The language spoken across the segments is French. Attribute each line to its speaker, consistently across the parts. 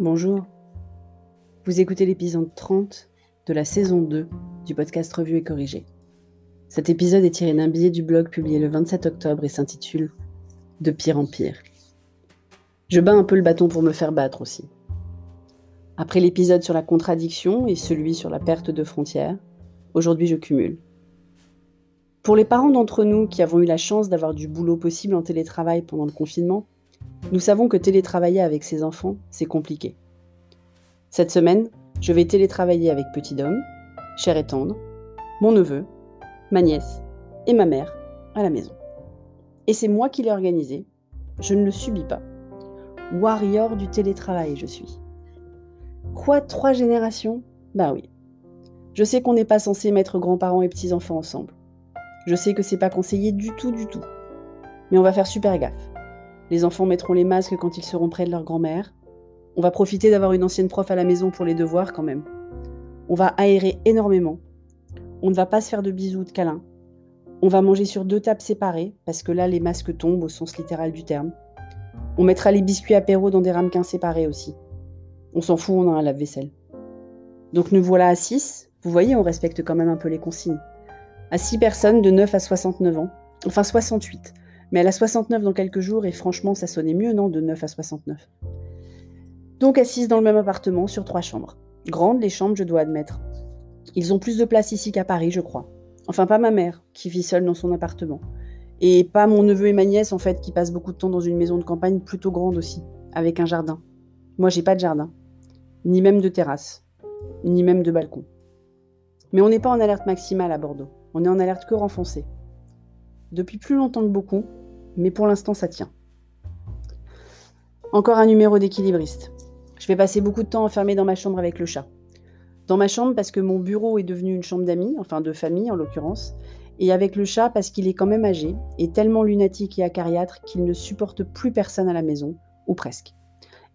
Speaker 1: Bonjour. Vous écoutez l'épisode 30 de la saison 2 du podcast Revue et Corrigé. Cet épisode est tiré d'un billet du blog publié le 27 octobre et s'intitule De pire en pire. Je bats un peu le bâton pour me faire battre aussi. Après l'épisode sur la contradiction et celui sur la perte de frontières, aujourd'hui je cumule. Pour les parents d'entre nous qui avons eu la chance d'avoir du boulot possible en télétravail pendant le confinement, nous savons que télétravailler avec ses enfants, c'est compliqué. Cette semaine, je vais télétravailler avec Petit Dom, cher et tendre, mon neveu, ma nièce et ma mère à la maison. Et c'est moi qui l'ai organisé, je ne le subis pas. Warrior du télétravail, je suis. Quoi, trois générations? Bah oui. Je sais qu'on n'est pas censé mettre grands-parents et petits-enfants ensemble. Je sais que c'est pas conseillé du tout, du tout. Mais on va faire super gaffe. Les enfants mettront les masques quand ils seront près de leur grand-mère. On va profiter d'avoir une ancienne prof à la maison pour les devoirs quand même. On va aérer énormément. On ne va pas se faire de bisous, de câlins. On va manger sur deux tables séparées, parce que là, les masques tombent au sens littéral du terme. On mettra les biscuits apéro dans des ramequins séparés aussi. On s'en fout, on a un lave-vaisselle. Donc nous voilà à 6. Vous voyez, on respecte quand même un peu les consignes. À 6 personnes de 9 à 69 ans. Enfin 68. Mais elle a 69 dans quelques jours et franchement, ça sonnait mieux, non, de 9 à 69. Donc assises dans le même appartement sur trois chambres. Grandes les chambres, je dois admettre. Ils ont plus de place ici qu'à Paris, je crois. Enfin, pas ma mère, qui vit seule dans son appartement. Et pas mon neveu et ma nièce, en fait, qui passent beaucoup de temps dans une maison de campagne plutôt grande aussi, avec un jardin. Moi, j'ai pas de jardin. Ni même de terrasse. Ni même de balcon. Mais on n'est pas en alerte maximale à Bordeaux. On est en alerte que renfoncée. Depuis plus longtemps que beaucoup, mais pour l'instant ça tient. Encore un numéro d'équilibriste. Je vais passer beaucoup de temps enfermé dans ma chambre avec le chat. Dans ma chambre parce que mon bureau est devenu une chambre d'amis, enfin de famille en l'occurrence, et avec le chat parce qu'il est quand même âgé et tellement lunatique et acariâtre qu'il ne supporte plus personne à la maison, ou presque.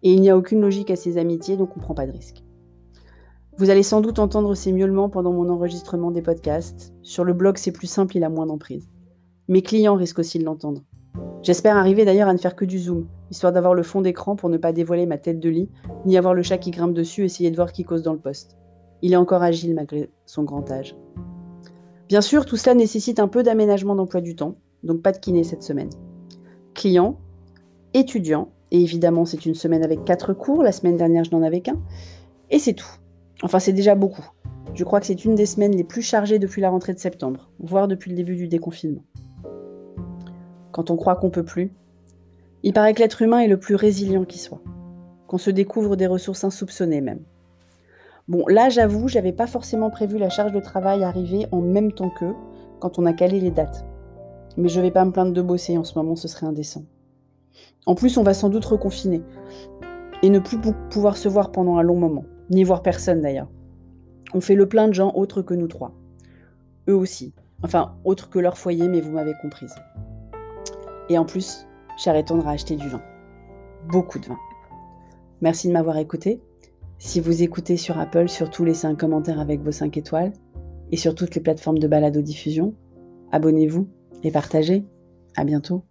Speaker 1: Et il n'y a aucune logique à ses amitiés, donc on ne prend pas de risque. Vous allez sans doute entendre ces miaulements pendant mon enregistrement des podcasts. Sur le blog, c'est plus simple, il a moins d'emprise. Mes clients risquent aussi de l'entendre. J'espère arriver d'ailleurs à ne faire que du zoom, histoire d'avoir le fond d'écran pour ne pas dévoiler ma tête de lit, ni avoir le chat qui grimpe dessus et essayer de voir qui cause dans le poste. Il est encore agile malgré son grand âge. Bien sûr, tout cela nécessite un peu d'aménagement d'emploi du temps, donc pas de kiné cette semaine. Clients, étudiants, et évidemment c'est une semaine avec quatre cours, la semaine dernière je n'en avais qu'un, et c'est tout. Enfin c'est déjà beaucoup. Je crois que c'est une des semaines les plus chargées depuis la rentrée de septembre, voire depuis le début du déconfinement quand on croit qu'on peut plus. Il paraît que l'être humain est le plus résilient qui soit, qu'on se découvre des ressources insoupçonnées même. Bon, là j'avoue, j'avais pas forcément prévu la charge de travail arriver en même temps qu'eux, quand on a calé les dates. Mais je vais pas me plaindre de bosser en ce moment, ce serait indécent. En plus, on va sans doute reconfiner, et ne plus pouvoir se voir pendant un long moment, ni voir personne d'ailleurs. On fait le plein de gens autres que nous trois. Eux aussi. Enfin, autres que leur foyer, mais vous m'avez comprise. Et en plus, cher et tendre à acheter du vin. Beaucoup de vin. Merci de m'avoir écouté. Si vous écoutez sur Apple, surtout laissez un commentaire avec vos 5 étoiles. Et sur toutes les plateformes de balado-diffusion, abonnez-vous et partagez. À bientôt.